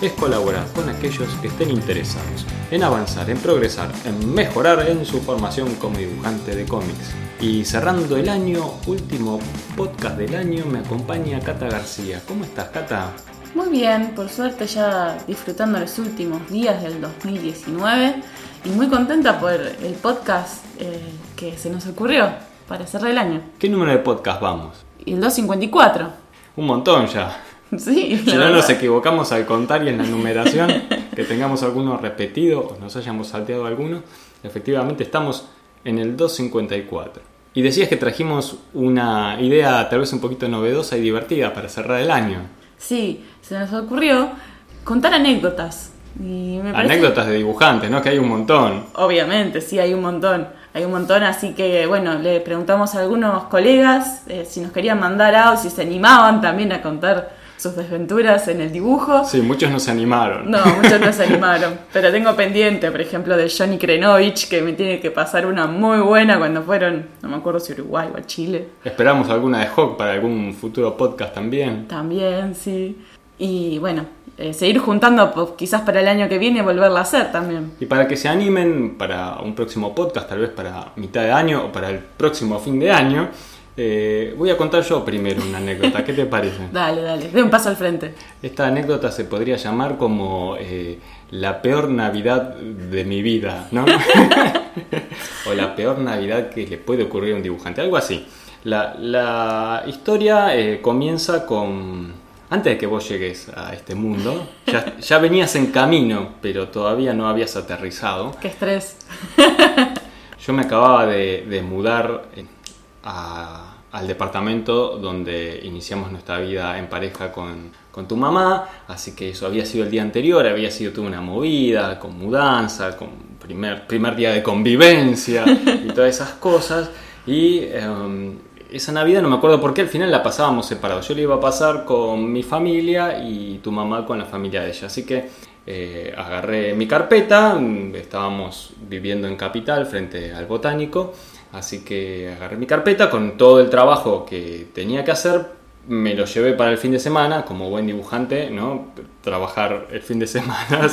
es colaborar con aquellos que estén interesados en avanzar, en progresar, en mejorar en su formación como dibujante de cómics. Y cerrando el año, último podcast del año, me acompaña Cata García. ¿Cómo estás, Cata? Muy bien, por suerte ya disfrutando los últimos días del 2019 y muy contenta por el podcast eh, que se nos ocurrió para cerrar el año. ¿Qué número de podcast vamos? El 254. Un montón ya. Sí, Si no verdad. nos equivocamos al contar y en la numeración, que tengamos alguno repetido o nos hayamos salteado alguno, efectivamente estamos en el 254. Y decías que trajimos una idea tal vez un poquito novedosa y divertida para cerrar el año. Sí, se nos ocurrió contar anécdotas. Y me parece- Anécdotas de dibujantes, ¿no? Que hay un montón. Obviamente, sí, hay un montón. Hay un montón, así que bueno, le preguntamos a algunos colegas eh, si nos querían mandar audio, si se animaban también a contar sus desventuras en el dibujo. Sí, muchos nos animaron. No, muchos no se animaron. Pero tengo pendiente, por ejemplo, de Johnny Krenovich, que me tiene que pasar una muy buena cuando fueron, no me acuerdo si Uruguay o Chile. Esperamos alguna de Hawk para algún futuro podcast también. También, sí. Y bueno, eh, seguir juntando pues, quizás para el año que viene volverla a hacer también. Y para que se animen para un próximo podcast, tal vez para mitad de año o para el próximo fin de año, eh, voy a contar yo primero una anécdota. ¿Qué te parece? Dale, dale, de un paso al frente. Esta anécdota se podría llamar como eh, la peor Navidad de mi vida, ¿no? o la peor Navidad que le puede ocurrir a un dibujante, algo así. La, la historia eh, comienza con... Antes de que vos llegues a este mundo, ya, ya venías en camino, pero todavía no habías aterrizado. Qué estrés. Yo me acababa de, de mudar a- al departamento donde iniciamos nuestra vida en pareja con, con tu mamá, así que eso había sido el día anterior, había sido toda una movida, con mudanza, con primer, primer día de convivencia y todas esas cosas. Y em, esa Navidad no me acuerdo por qué al final la pasábamos separados. Yo la iba a pasar con mi familia y tu mamá con la familia de ella. Así que eh, agarré mi carpeta, mm, estábamos viviendo en Capital frente al Botánico, así que agarré mi carpeta con todo el trabajo que tenía que hacer, me lo llevé para el fin de semana, como buen dibujante, ¿no? Trabajar el fin de semana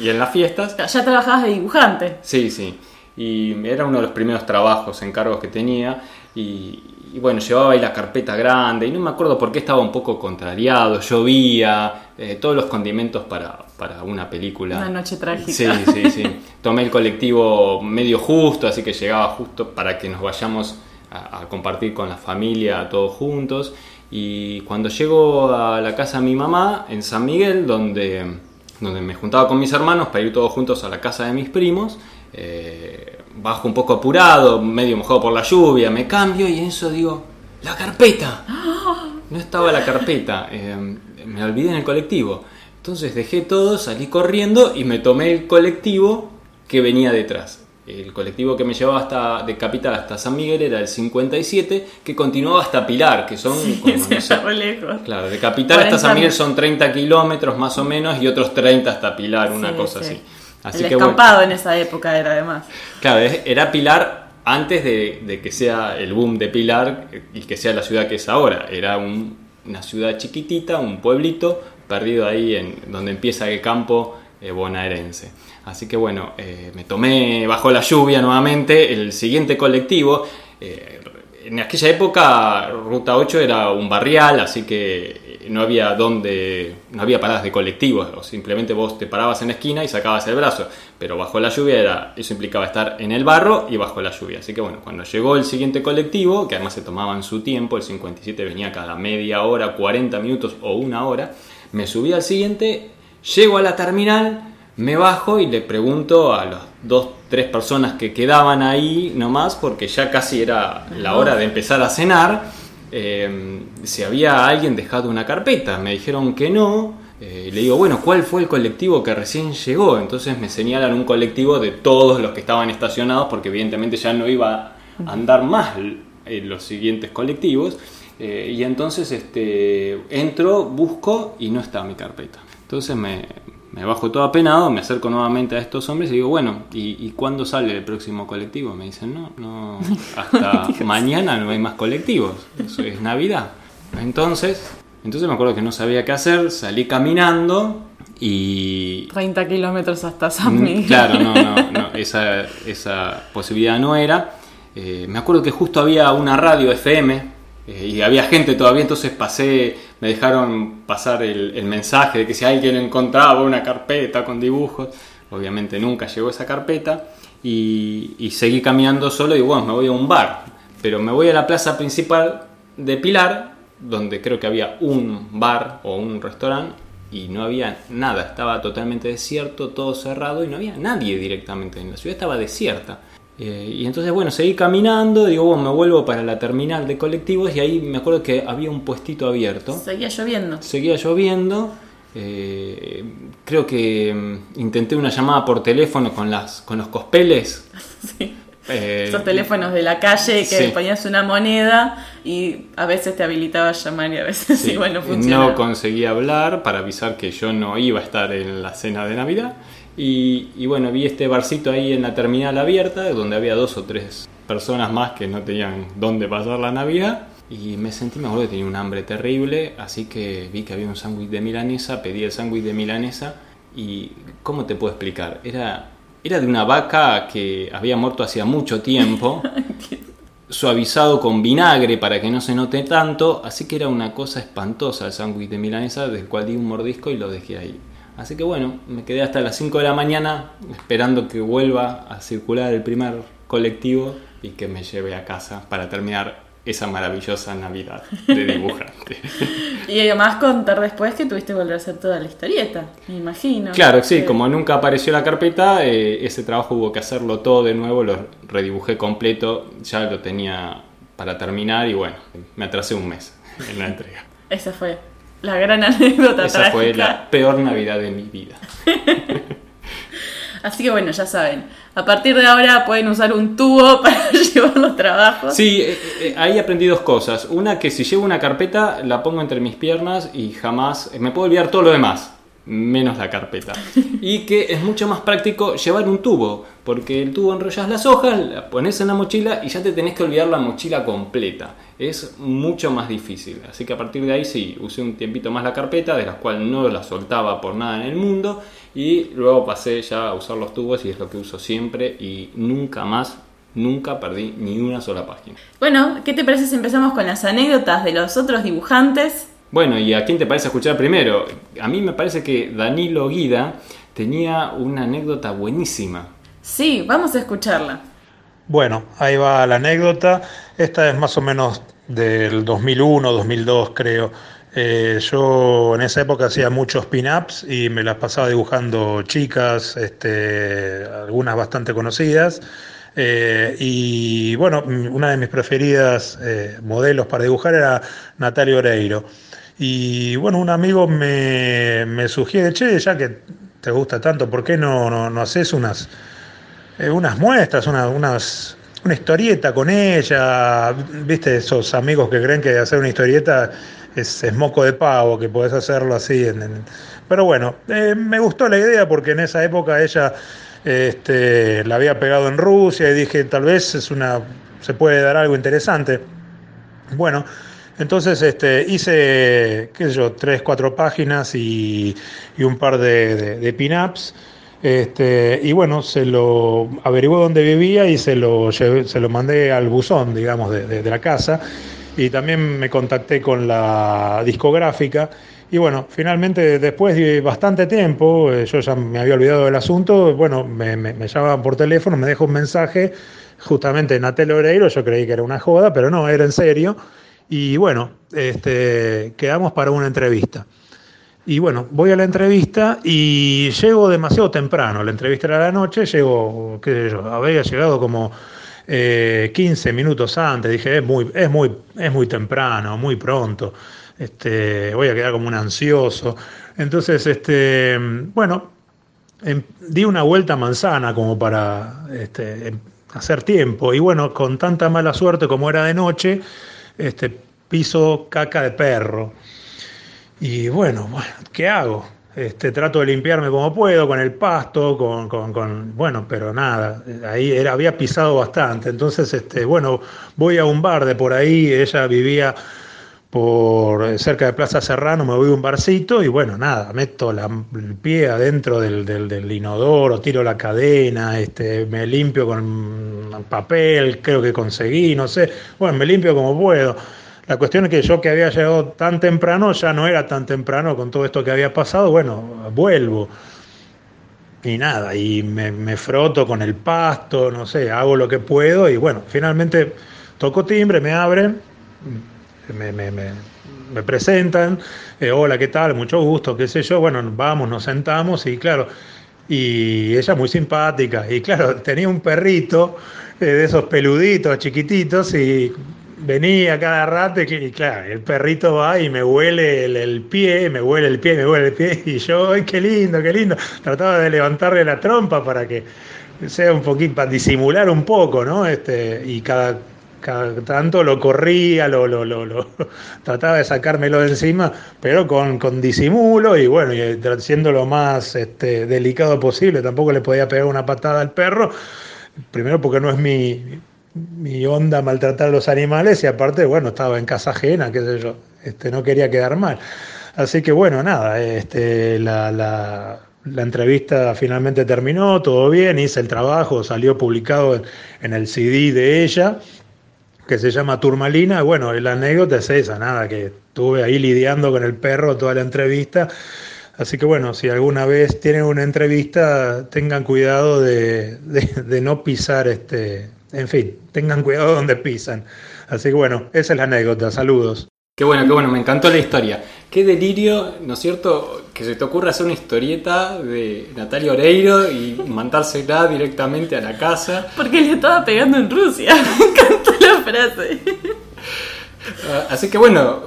y en las fiestas. Ya trabajabas de dibujante. Sí, sí. Y era uno de los primeros trabajos, encargos que tenía. Y, y bueno, llevaba ahí la carpeta grande. Y no me acuerdo por qué estaba un poco contrariado. Llovía. eh, todos los condimentos para, para una película. Una noche trágica. Sí, sí, sí. Tomé el colectivo medio justo, así que llegaba justo para que nos vayamos a, a compartir con la familia todos juntos. Y cuando llego a la casa de mi mamá, en San Miguel, donde, donde me juntaba con mis hermanos para ir todos juntos a la casa de mis primos, eh, bajo un poco apurado, medio mojado por la lluvia, me cambio y en eso digo, ¡la carpeta! No estaba la carpeta, eh, me olvidé en el colectivo. Entonces dejé todo, salí corriendo y me tomé el colectivo que venía detrás. El colectivo que me llevaba hasta de Capital hasta San Miguel era el 57, que continuaba hasta Pilar, que son como, Sí, no sé, lejos. Claro, de Capital hasta 40 San Miguel son 30 kilómetros más o menos y otros 30 hasta Pilar, una Sí, cosa sí. así. Así el que bueno, escampado en esa época era además. claro, era Pilar antes de, de que sea el boom de Pilar y que sea la ciudad que es ahora. Era un- una ciudad chiquitita, un pueblito perdido ahí en donde empieza el campo eh, bonaerense. Así que bueno, eh, me tomé bajo la lluvia nuevamente el siguiente colectivo. Eh, en aquella época Ruta 8 era un barrial, así que no había donde, no había paradas de colectivos, o simplemente vos te parabas en la esquina y sacabas el brazo, pero bajo la lluvia era, eso implicaba estar en el barro y bajo la lluvia. Así que bueno, cuando llegó el siguiente colectivo, que además se tomaban su tiempo, el 57 venía cada media hora, 40 minutos o una hora, me subí al siguiente, llego a la terminal, me bajo y le pregunto a las dos, tres personas que quedaban ahí nomás, porque ya casi era la hora de empezar a cenar, eh, si había alguien dejado una carpeta. Me dijeron que no, Eh, le digo, bueno, ¿cuál fue el colectivo que recién llegó? Entonces me señalan un colectivo de todos los que estaban estacionados, porque evidentemente ya no iba a andar más en los siguientes colectivos. Eh, y entonces este, entro, busco y no está mi carpeta. Entonces me, me bajo todo apenado, me acerco nuevamente a estos hombres y digo, bueno, ¿y, cuándo sale el próximo colectivo? Me dicen, no, no, hasta mañana no hay más colectivos, eso es Navidad. Entonces, entonces me acuerdo que no sabía qué hacer, salí caminando y... 30 kilómetros hasta San mm, Miguel. Claro, no, no, no esa, esa posibilidad no era. Eh, me acuerdo que justo había una radio FM eh, y había gente todavía, entonces pasé, me dejaron pasar el, mensaje de que si alguien encontraba una carpeta con dibujos, obviamente nunca llegó esa carpeta, y, seguí caminando solo y bueno, me voy a un bar, pero me voy a la plaza principal de Pilar, donde creo que había un bar o un restaurante, y no había nada, estaba totalmente desierto, todo cerrado y no había nadie directamente, en la ciudad estaba desierta. Eh, y entonces, bueno, seguí caminando, digo, bueno, me vuelvo para la terminal de colectivos y ahí me acuerdo que había un puestito abierto. Seguía lloviendo. Seguía lloviendo. Eh, creo que mm, intenté una llamada por teléfono con, las, con los cospeles. sí. Eh, Esos teléfonos de la calle que ponías una moneda y a veces te habilitaba a llamar y a veces sí. igual no funcionaba. No conseguía hablar para avisar que yo no iba a estar en la cena de Navidad. Y, bueno, vi este barcito ahí en la terminal abierta, donde había dos o tres personas más que no tenían dónde pasar la Navidad. Y me sentí, me acuerdo que tenía un hambre terrible, así que vi que había un sándwich de milanesa, pedí el sándwich de milanesa y, ¿cómo te puedo explicar? Era, era de una vaca que había muerto hacía mucho tiempo, suavizado con vinagre para que no se note tanto, así que era una cosa espantosa el sándwich de milanesa, del cual di un mordisco y lo dejé ahí. Así que bueno, me quedé hasta las 5 de la mañana esperando que vuelva a circular el primer colectivo y que me lleve a casa para terminar esa maravillosa Navidad de dibujante. y además contar después que tuviste que volver a hacer toda la historieta, me imagino. Claro, sí, como nunca apareció la carpeta, eh, ese trabajo hubo que hacerlo todo de nuevo, lo redibujé completo, ya lo tenía para terminar y bueno, me atrasé un mes en la entrega. Esa fue la gran anécdota. Esa fue la peor Navidad de mi vida. Así que bueno, ya saben. A partir de ahora pueden usar un tubo para llevar los trabajos. Sí, eh, eh, ahí aprendí dos cosas. Una, que si llevo una carpeta, la pongo entre mis piernas y jamás me puedo olvidar todo lo demás menos la carpeta. Y que es mucho más práctico llevar un tubo, porque el tubo enrollas las hojas, la pones en la mochila y ya te tenés que olvidar la mochila completa. Es mucho más difícil. Así que a partir de ahí sí, usé un tiempito más la carpeta, de las cuales no la soltaba por nada en el mundo, y luego pasé ya a usar los tubos y es lo que uso siempre y nunca más nunca perdí ni una sola página. Bueno, ¿qué te parece si empezamos con las anécdotas de los otros dibujantes? Bueno, ¿y a quién te parece escuchar primero? A mí me parece que Danilo Guida tenía una anécdota buenísima. Sí, vamos a escucharla. Bueno, ahí va la anécdota. Esta es más o menos del 2001, 2002 creo. Eh, yo en esa época hacía muchos pin-ups y me las pasaba dibujando chicas, este, algunas bastante conocidas. Eh, y bueno, una de mis preferidas eh, modelos para dibujar era Natalia Oreiro. Y bueno, un amigo me, me sugiere, che, ya que te gusta tanto, ¿por qué no, no, haces unas, eh, unas muestras, una, unas, una historieta con ella? ¿Viste esos amigos que creen que hacer una historieta es, es moco de pavo, que podés hacerlo así? En, Pero bueno, eh, me gustó la idea porque en esa época ella este, la había pegado en Rusia y dije, tal vez es una, se puede dar algo interesante. Bueno, entonces este, hice, qué sé yo, tres, cuatro páginas y, un par de, de, pin-ups. Este, y bueno, se lo averiguó dónde vivía y se lo, se lo mandé al buzón, digamos, de, la casa. Y también me contacté con la discográfica. Y bueno, finalmente, después de bastante tiempo, eh, yo ya me había olvidado del asunto, bueno, me, me, llamaban por teléfono, me dejó un mensaje, justamente Natel Oreiro, yo creí que era una joda, pero no, era en serio. Y bueno, este, quedamos para una entrevista. Y bueno, voy a la entrevista y llego demasiado temprano. La entrevista era a la noche, llego, qué sé yo, había llegado como 15 eh, minutos antes. Dije, es muy, es, muy, es muy temprano, muy pronto. este, voy a quedar como un ansioso. Entonces, este, bueno, em, di una vuelta a manzana como para este, em, hacer tiempo. Y bueno, con tanta mala suerte como era de noche, este, piso caca de perro. Y bueno, bueno ¿qué hago? Este, trato de limpiarme como puedo, con el pasto, con, con, bueno, pero nada, ahí era, había pisado bastante. Entonces, este, bueno, voy a un bar de por ahí, ella vivía por cerca de Plaza Serrano, me voy a un barcito y bueno, nada, meto el pie adentro del, del, inodoro, tiro la cadena, este, me limpio con papel, creo que conseguí, no sé, bueno, me limpio como puedo la cuestión es que yo que había llegado tan temprano, ya no era tan temprano con todo esto que había pasado, bueno, vuelvo. Y nada, y me, froto con el pasto, no sé, hago lo que puedo y bueno, finalmente toco timbre, me abren, me, me, presentan, eh, hola, ¿qué tal? Mucho gusto, qué sé yo, bueno, vamos, nos sentamos y claro, y ella muy simpática, y claro, tenía un perrito eh, de esos peluditos, chiquititos, y venía cada rato y, claro, el perrito va y me huele el, pie, me huele el pie, me huele el pie y yo, ¡ay, qué lindo, qué lindo! Trataba de levantarle la trompa para que sea un poquito, para disimular un poco, ¿no? Este, y cada, tanto lo corría, lo, lo, lo, trataba de sacármelo de encima, pero con, con disimulo y bueno, y siendo lo más este, delicado posible, tampoco le podía pegar una patada al perro, primero porque no es mi mi onda maltratar a los animales y aparte, bueno, estaba en casa ajena, qué sé yo, este, no quería quedar mal. Así que bueno, nada, este, la, la, entrevista finalmente terminó, todo bien, hice el trabajo, salió publicado en, el CD de ella, que se llama Turmalina. Bueno, la anécdota es esa, nada, que estuve ahí lidiando con el perro toda la entrevista. Así que bueno, si alguna vez tienen una entrevista, tengan cuidado de, de no pisar este, en fin, tengan cuidado donde pisan. Así que bueno, esa es la anécdota. Saludos. Qué bueno, qué bueno, me encantó la historia. Qué delirio, ¿no es cierto? Que se te ocurra hacer una historieta de Natalia Oreiro y mandársela directamente a la casa. Porque le estaba pegando en Rusia. Me encantó frase. Ah, así que bueno,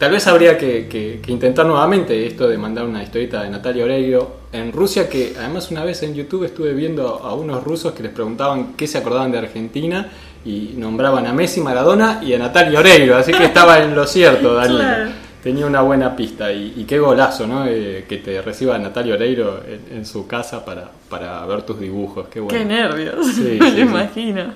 tal vez habría que, intentar nuevamente esto de mandar una historieta de Natalia Oreiro en Rusia, que además una vez en YouTube estuve viendo a unos rusos que les preguntaban qué se acordaban de Argentina y nombraban a Messi, Maradona y a Natalia Oreiro, así que estaba en lo cierto, Daniel. Tenía una buena pista y, qué golazo, ¿no? Eh, que te reciba Natalia Oreiro en, su casa para, para, ver tus dibujos, qué bueno. Qué nervios, me lo imagino.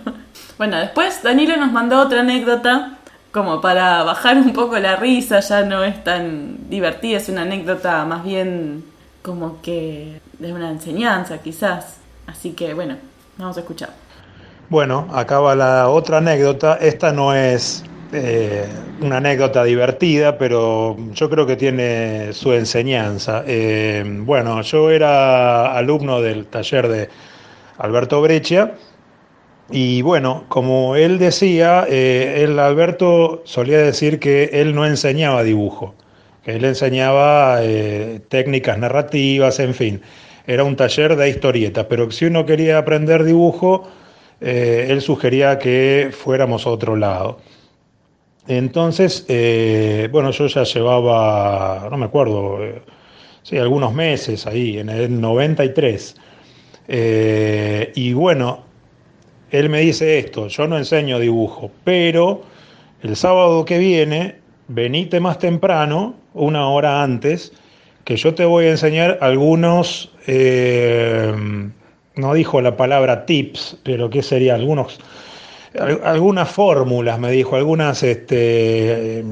Bueno, después Danilo nos mandó otra anécdota como para bajar un poco la risa, ya no es tan divertida, es una anécdota más bien como que de una enseñanza quizás. Así que bueno, vamos a escuchar. Bueno, acaba la otra anécdota. Esta no es eh, una anécdota divertida, pero yo creo que tiene su enseñanza. Eh, bueno, yo era alumno del taller de Alberto Breccia y bueno, como él decía, eh, el Alberto solía decir que él no enseñaba dibujo, que él enseñaba eh, técnicas narrativas, en fin. Era un taller de historietas, pero si uno quería aprender dibujo, eh, él sugería que fuéramos a otro lado. Entonces, bueno, yo ya llevaba, no me acuerdo, sí, algunos meses ahí, en el 93. y bueno, él me dice esto, yo no enseño dibujo, pero el sábado que viene, venite más temprano, una hora antes, que yo te voy a enseñar algunos, eh, no dijo la palabra tips, pero ¿qué sería? Algunos, algunas fórmulas, me dijo, algunas, este,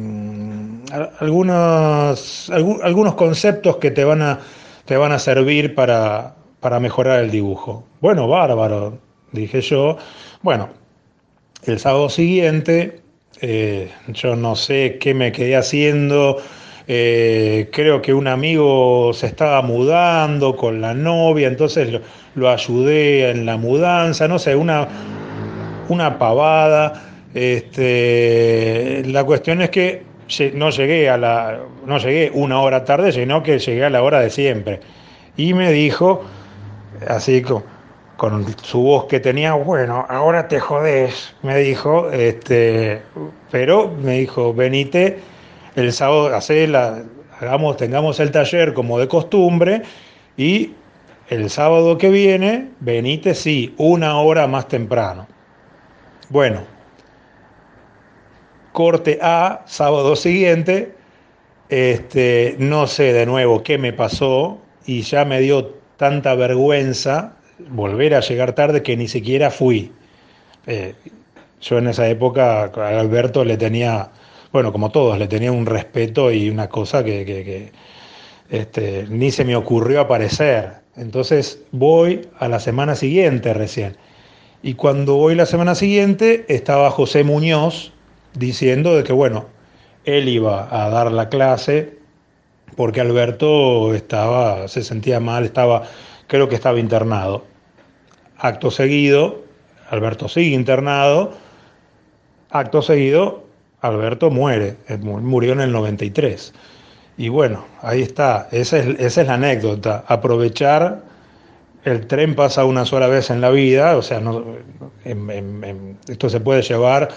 algunos, algunos conceptos que te van a, te van a servir para, para mejorar el dibujo. Bueno, bárbaro, dije yo. Bueno, el sábado siguiente, eh, yo no sé qué me quedé haciendo. Eh, creo que un amigo se estaba mudando con la novia, entonces lo, ayudé en la mudanza, no sé, una, una pavada. Este, la cuestión es que no llegué a la, no llegué una hora tarde, sino que llegué a la hora de siempre. Y me dijo, así como, con su voz que tenía, bueno, ahora te jodés, me dijo, este, pero me dijo, venite el sábado, hagamos, tengamos el taller como de costumbre y el sábado que viene, venite, sí, una hora más temprano. Bueno, corte A, sábado siguiente, este, no sé de nuevo qué me pasó y ya me dio tanta vergüenza volver a llegar tarde que ni siquiera fui. Eh, yo en esa época a Alberto le tenía, bueno, como todos, le tenía un respeto y una cosa que, este, ni se me ocurrió aparecer. Entonces voy a la semana siguiente recién. Y cuando voy la semana siguiente estaba José Muñoz diciendo de que, bueno, él iba a dar la clase porque Alberto estaba, se sentía mal, estaba, creo que estaba internado. Acto seguido, Alberto sigue internado, acto seguido, Alberto muere, eh, murió en el 93. Y bueno, ahí está, esa es, esa es la anécdota, aprovechar el tren pasa una sola vez en la vida, o sea, no, esto se puede llevar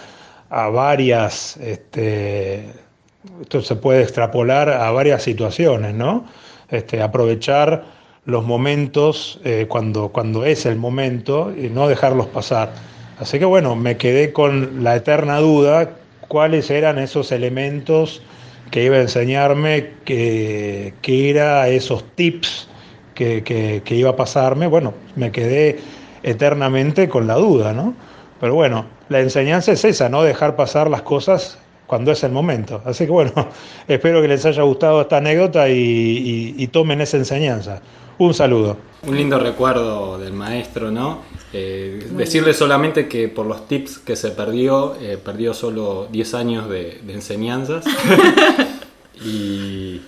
a varias, este, esto se puede extrapolar a varias situaciones, ¿no? Este, aprovechar los momentos eh, cuando, cuando es el momento y no dejarlos pasar. Así que bueno, me quedé con la eterna duda cuáles eran esos elementos que iba a enseñarme, que, que era esos tips que, que, iba a pasarme. Bueno, me quedé eternamente con la duda, ¿no? Pero bueno, la enseñanza es esa, no dejar pasar las cosas cuando es el momento. Así que bueno, espero que les haya gustado esta anécdota y, tomen esa enseñanza. Un saludo. Un lindo recuerdo del maestro, ¿no? Eh, decirle solamente que por los tips que se perdió, eh, perdió solo 10 años de, enseñanzas. y,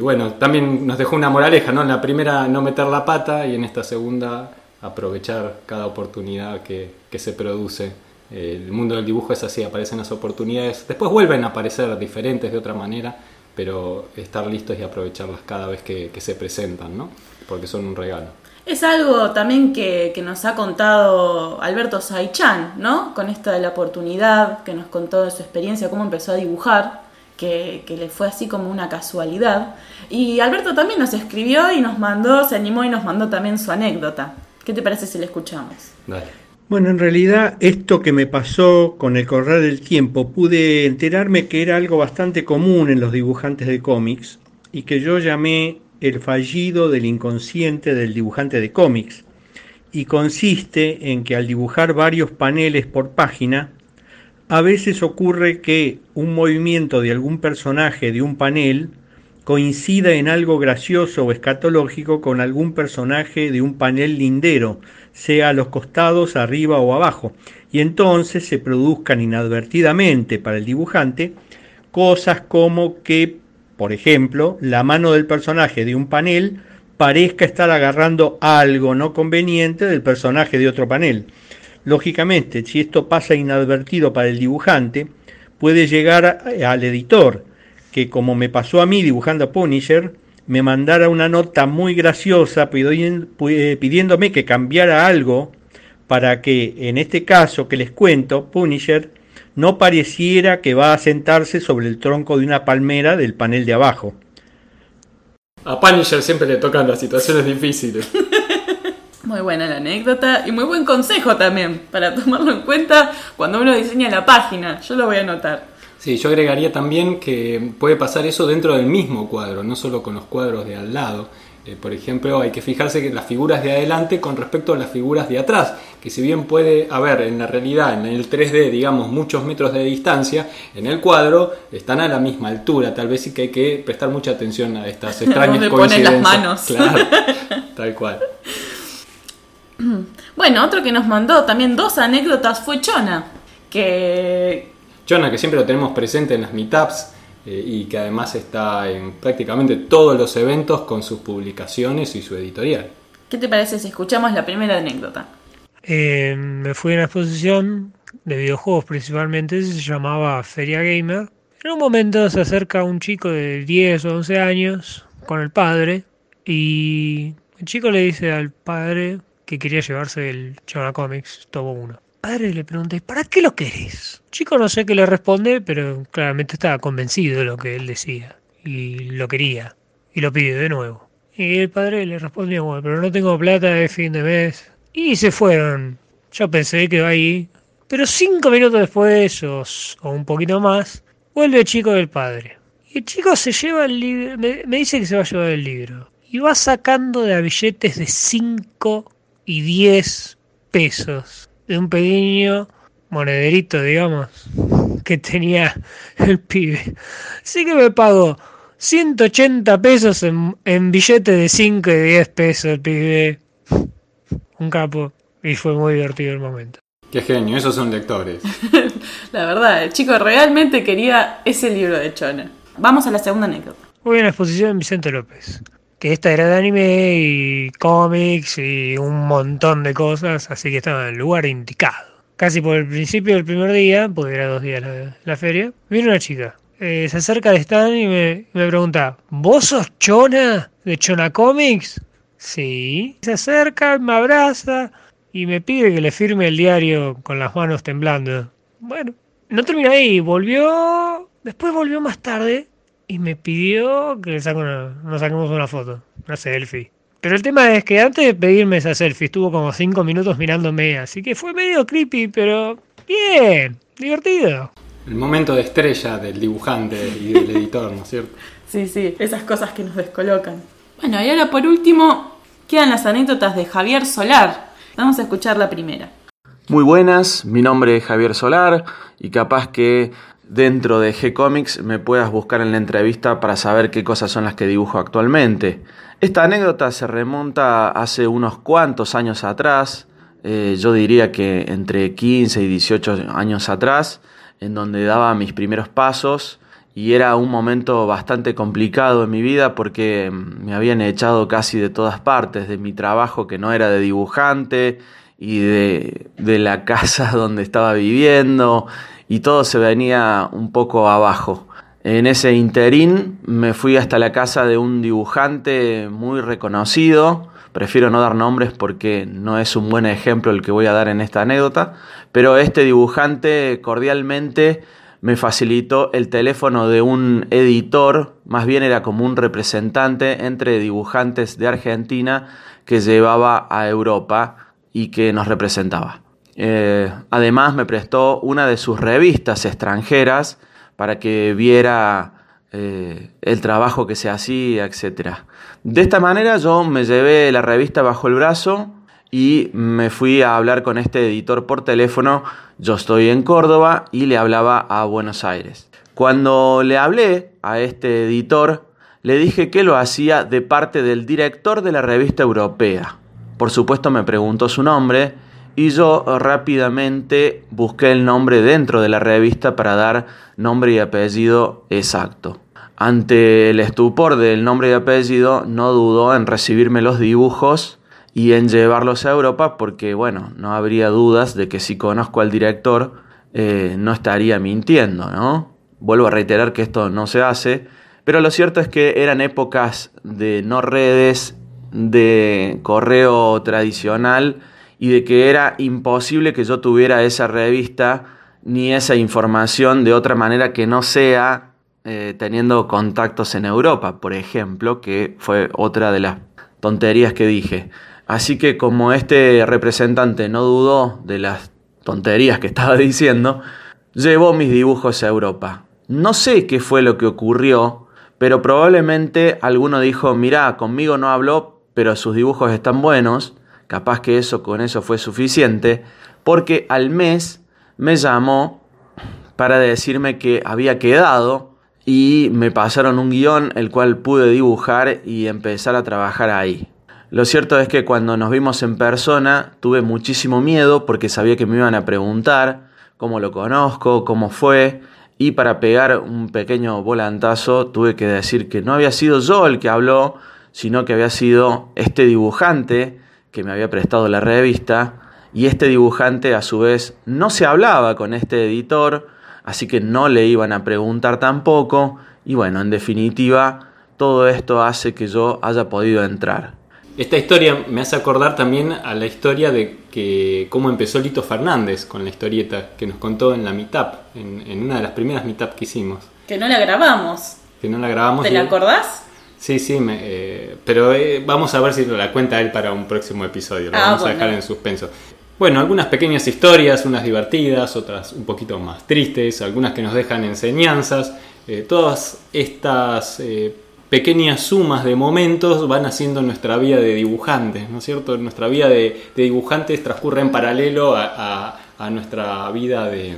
bueno, también nos dejó una moraleja, ¿no? En la primera no meter la pata y en esta segunda aprovechar cada oportunidad que, que se produce el mundo del dibujo es así, aparecen las oportunidades, después vuelven a aparecer diferentes de otra manera, pero estar listos y aprovecharlas cada vez que, se presentan, ¿no? Porque son un regalo. Es algo también que, nos ha contado Alberto Saichan, ¿no? Con esto de la oportunidad, que nos contó de su experiencia, cómo empezó a dibujar, que, que, le fue así como una casualidad. Y Alberto también nos escribió y nos mandó, se animó y nos mandó también su anécdota. ¿Qué te parece si le escuchamos? Dale. Bueno, en realidad esto que me pasó con el correr del tiempo, pude enterarme que era algo bastante común en los dibujantes de cómics y que yo llamé el fallido del inconsciente del dibujante de cómics. Y consiste en que al dibujar varios paneles por página, a veces ocurre que un movimiento de algún personaje de un panel coincida en algo gracioso o escatológico con algún personaje de un panel lindero, sea a los costados, arriba o abajo, y entonces se produzcan inadvertidamente para el dibujante cosas como que, por ejemplo, la mano del personaje de un panel parezca estar agarrando algo no conveniente del personaje de otro panel. Lógicamente, si esto pasa inadvertido para el dibujante, puede llegar al editor, que como me pasó a mí dibujando a Punisher, me mandara una nota muy graciosa pidiéndome que cambiara algo para que, en este caso que les cuento, Punisher no pareciera que va a sentarse sobre el tronco de una palmera del panel de abajo. A Punisher siempre le tocan las situaciones difíciles. Muy buena la anécdota y muy buen consejo también para tomarlo en cuenta cuando uno diseña la página. Yo lo voy a anotar. Sí, yo agregaría también que puede pasar eso dentro del mismo cuadro, no solo con los cuadros de al lado. Eh, por ejemplo, hay que fijarse que las figuras de adelante con respecto a las figuras de atrás, que si bien puede haber en la realidad, en el 3D, digamos, muchos metros de distancia, en el cuadro están a la misma altura. Tal vez sí que hay que prestar mucha atención a estas extrañas coincidencias. las manos. Claro, tal cual. Bueno, otro que nos mandó también dos anécdotas fue Chona, que Jonah, que siempre lo tenemos presente en las meetups eh, y que además está en prácticamente todos los eventos con sus publicaciones y su editorial. ¿Qué te parece si escuchamos la primera anécdota? Eh, me fui a una exposición de videojuegos principalmente, se llamaba Feria Gamer. En un momento se acerca un chico de 10 o 11 años con el padre y el chico le dice al padre que quería llevarse el Jonah Comics Tomo 1. padre le pregunté, ¿para qué lo querés? chico no sé qué le responde, pero claramente estaba convencido de lo que él decía. Y lo quería. Y lo pide de nuevo. Y el padre le respondió, bueno, pero no tengo plata de fin de mes. Y se fueron. Yo pensé que va ahí. Pero cinco minutos después, o, o un poquito más, vuelve el chico del padre. Y el chico se lleva el libro, me, me dice que se va a llevar el libro. Y va sacando de billetes de 5 y 10 pesos. De un pequeño monederito, digamos, que tenía el pibe. Así que me pagó 180 pesos en, en billetes de 5 y 10 pesos el pibe. Un capo. Y fue muy divertido el momento. Qué genio, esos son lectores. la verdad, el chico realmente quería ese libro de Chona. Vamos a la segunda anécdota. Voy a la exposición de Vicente López. Que esta era de anime y cómics y un montón de cosas, así que estaba en el lugar indicado. Casi por el principio del primer día, porque era dos días la, feria, vino una chica. Eh, se acerca al stand y me, me pregunta, ¿vos sos Chona de Chona Comics? Sí. Se acerca, me abraza y me pide que le firme el diario con las manos temblando. Bueno, no terminó ahí, volvió, después volvió más tarde y me pidió que le saque una, nos saquemos una foto, una selfie. Pero el tema es que antes de pedirme esa selfie estuvo como cinco minutos mirándome, así que fue medio creepy, pero bien, divertido. El momento de estrella del dibujante y del editor, ¿no es cierto? Sí, sí, esas cosas que nos descolocan. Bueno, y ahora por último quedan las anécdotas de Javier Solar. Vamos a escuchar la primera. Muy buenas, mi nombre es Javier Solar y capaz que dentro de G-Comics me puedas buscar en la entrevista para saber qué cosas son las que dibujo actualmente. Esta anécdota se remonta hace unos cuantos años atrás, eh, yo diría que entre 15 y 18 años atrás, en donde daba mis primeros pasos y era un momento bastante complicado en mi vida porque me habían echado casi de todas partes, de mi trabajo que no era de dibujante y de, de la casa donde estaba viviendo y todo se venía un poco abajo. En ese interín me fui hasta la casa de un dibujante muy reconocido, prefiero no dar nombres porque no es un buen ejemplo el que voy a dar en esta anécdota, pero este dibujante cordialmente me facilitó el teléfono de un editor, más bien era como un representante entre dibujantes de Argentina que llevaba a Europa y que nos representaba. Eh, además me prestó una de sus revistas extranjeras para que viera eh, el trabajo que se hacía, etc. De esta manera yo me llevé la revista bajo el brazo y me fui a hablar con este editor por teléfono. Yo estoy en Córdoba y le hablaba a Buenos Aires. Cuando le hablé a este editor, le dije que lo hacía de parte del director de la revista europea. Por supuesto me preguntó su nombre y yo rápidamente busqué el nombre dentro de la revista para dar nombre y apellido exacto. Ante el estupor del nombre y apellido, no dudó en recibirme los dibujos y en llevarlos a Europa porque, bueno, no habría dudas de que si conozco al director eh, no estaría mintiendo, ¿no? Vuelvo a reiterar que esto no se hace, pero lo cierto es que eran épocas de no redes, de correo tradicional, y de que era imposible que yo tuviera esa revista ni esa información de otra manera que no sea eh, teniendo contactos en Europa, por ejemplo, que fue otra de las tonterías que dije. Así que como este representante no dudó de las tonterías que estaba diciendo, llevó mis dibujos a Europa. No sé qué fue lo que ocurrió, pero probablemente alguno dijo, mirá, conmigo no habló, pero sus dibujos están buenos, capaz que eso con eso fue suficiente, porque al mes me llamó para decirme que había quedado y me pasaron un guion el cual pude dibujar y empezar a trabajar ahí. Lo cierto es que cuando nos vimos en persona tuve muchísimo miedo porque sabía que me iban a preguntar cómo lo conozco, cómo fue, y para pegar un pequeño volantazo tuve que decir que no había sido yo el que habló, sino que había sido este dibujante que me había prestado la revista y este dibujante a su vez no se hablaba con este editor, así que no le iban a preguntar tampoco y bueno, en definitiva, todo esto hace que yo haya podido entrar. Esta historia me hace acordar también a la historia de que cómo empezó Lito Fernández con la historieta que nos contó en la meetup, en, una de las primeras meetup que hicimos. Que no la grabamos. Que no la grabamos. ¿Te la acordás? Sí, sí, eh, pero eh, vamos a ver si lo la cuenta él para un próximo episodio. Lo ah, vamos a dejar en suspenso. Bueno, algunas pequeñas historias, unas divertidas, otras un poquito más tristes, algunas que nos dejan enseñanzas. Eh, todas estas pequeñas sumas de momentos van haciendo nuestra vida de dibujantes, ¿no es cierto? Nuestra vida de, dibujantes transcurre en paralelo a, nuestra vida de...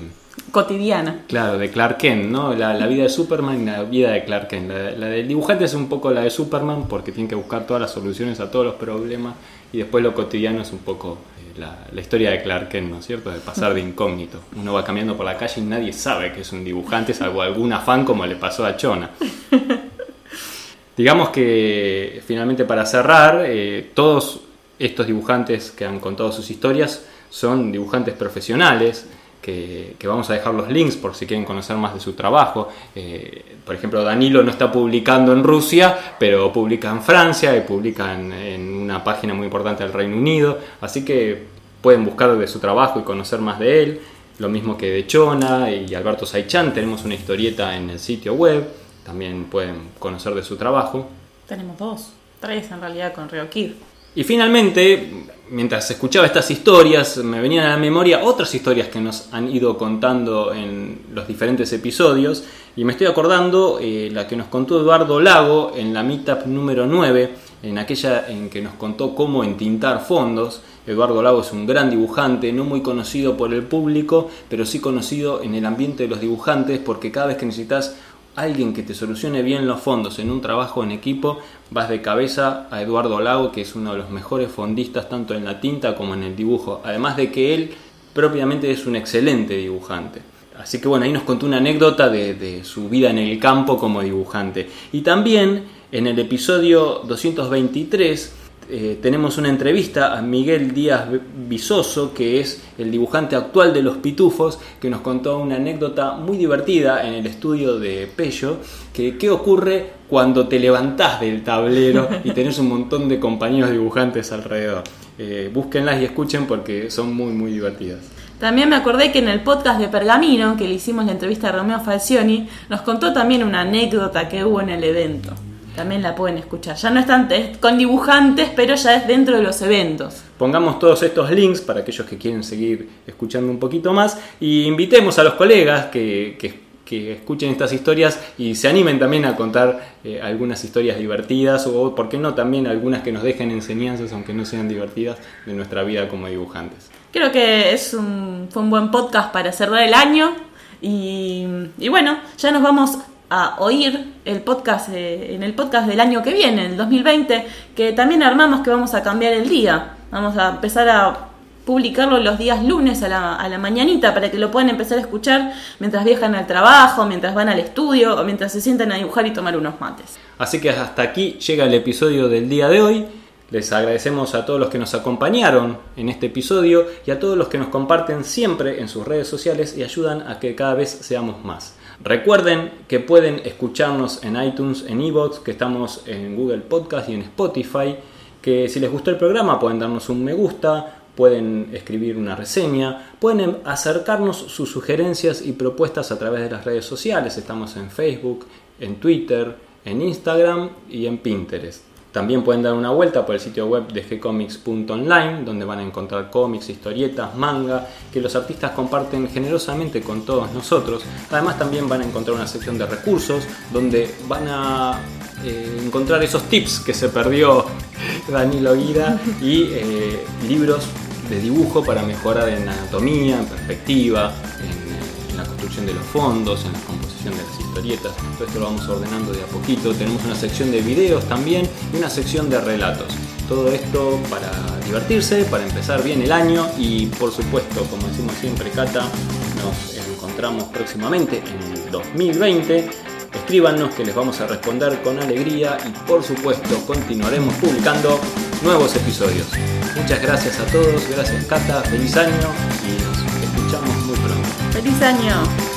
Cotidiana. Claro, de Clark Kent, ¿no? La, vida de Superman y la vida de Clark Kent. La, del dibujante es un poco la de Superman porque tiene que buscar todas las soluciones a todos los problemas y después lo cotidiano es un poco eh, la, historia de Clark Kent, ¿no es cierto? De pasar de incógnito. Uno va caminando por la calle y nadie sabe que es un dibujante, salvo algún afán como le pasó a Chona. Digamos que finalmente para cerrar, eh, todos estos dibujantes que han contado sus historias son dibujantes profesionales, que, vamos a dejar los links por si quieren conocer más de su trabajo. Eh, por ejemplo, Danilo no está publicando en Rusia, pero publica en Francia y publica en, una página muy importante del Reino Unido, así que pueden buscar de su trabajo y conocer más de él. Lo mismo que de Chona y Alberto Saichan, tenemos una historieta en el sitio web también pueden conocer de su trabajo. Tenemos dos, tres en realidad con Rio Kid. Y finalmente, mientras escuchaba estas historias, me venían a la memoria otras historias que nos han ido contando en los diferentes episodios. Y me estoy acordando eh, la que nos contó Eduardo Lago en la Meetup número 9, en aquella en que nos contó cómo entintar fondos. Eduardo Lago es un gran dibujante, no muy conocido por el público, pero sí conocido en el ambiente de los dibujantes, porque cada vez que necesitas alguien que te solucione bien los fondos en un trabajo en equipo, vas de cabeza a Eduardo Lago, que es uno de los mejores fondistas tanto en la tinta como en el dibujo, además de que él propiamente es un excelente dibujante. Así que bueno, ahí nos contó una anécdota de, de su vida en el campo como dibujante. Y también en el episodio 223 eh, tenemos una entrevista a Miguel Díaz Visoso, que es el dibujante actual de Los Pitufos, que nos contó una anécdota muy divertida en el estudio de Pello, que qué ocurre cuando te levantás del tablero y tenés un montón de compañeros dibujantes alrededor. Eh, búsquenlas y escuchen porque son muy, muy divertidas. También me acordé que en el podcast de Pergamino, que le hicimos la entrevista a Romeo Falcioni, nos contó también una anécdota que hubo en el evento. También la pueden escuchar. Ya no están con dibujantes, pero ya es dentro de los eventos. Pongamos todos estos links para aquellos que quieren seguir escuchando un poquito más y invitemos a los colegas que, escuchen estas historias y se animen también a contar eh, algunas historias divertidas o, por qué no, también algunas que nos dejen enseñanzas, aunque no sean divertidas, de nuestra vida como dibujantes. Creo que es un, fue un buen podcast para cerrar el año y, y bueno, ya nos vamos a oír el podcast eh, en el podcast del año que viene, el 2020, que también armamos que vamos a cambiar el día. Vamos a empezar a publicarlo los días lunes a la, a la mañanita para que lo puedan empezar a escuchar mientras viajan al trabajo, mientras van al estudio o mientras se sientan a dibujar y tomar unos mates. Así que hasta aquí llega el episodio del día de hoy. Les agradecemos a todos los que nos acompañaron en este episodio y a todos los que nos comparten siempre en sus redes sociales y ayudan a que cada vez seamos más. Recuerden que pueden escucharnos en iTunes, en Evox, que estamos en Google Podcast y en Spotify. Que si les gustó el programa pueden darnos un me gusta, pueden escribir una reseña, pueden acercarnos sus sugerencias y propuestas a través de las redes sociales. Estamos en Facebook, en Twitter, en Instagram y en Pinterest. También pueden dar una vuelta por el sitio web de gcomics.online, donde van a encontrar cómics, historietas, manga, que los artistas comparten generosamente con todos nosotros. Además también van a encontrar una sección de recursos, donde van a eh, encontrar esos tips que se perdió Danilo Guida y eh, libros de dibujo para mejorar en anatomía, en perspectiva, en, en la construcción de los fondos, en la de las historietas. Todo esto lo vamos ordenando de a poquito. Tenemos una sección de videos también y una sección de relatos. Todo esto para divertirse, para empezar bien el año y por supuesto, como decimos siempre, Cata, nos encontramos próximamente en el 2020. Escríbanos que les vamos a responder con alegría y por supuesto continuaremos publicando nuevos episodios. Muchas gracias a todos, gracias Cata, feliz año y nos escuchamos muy pronto. Feliz año.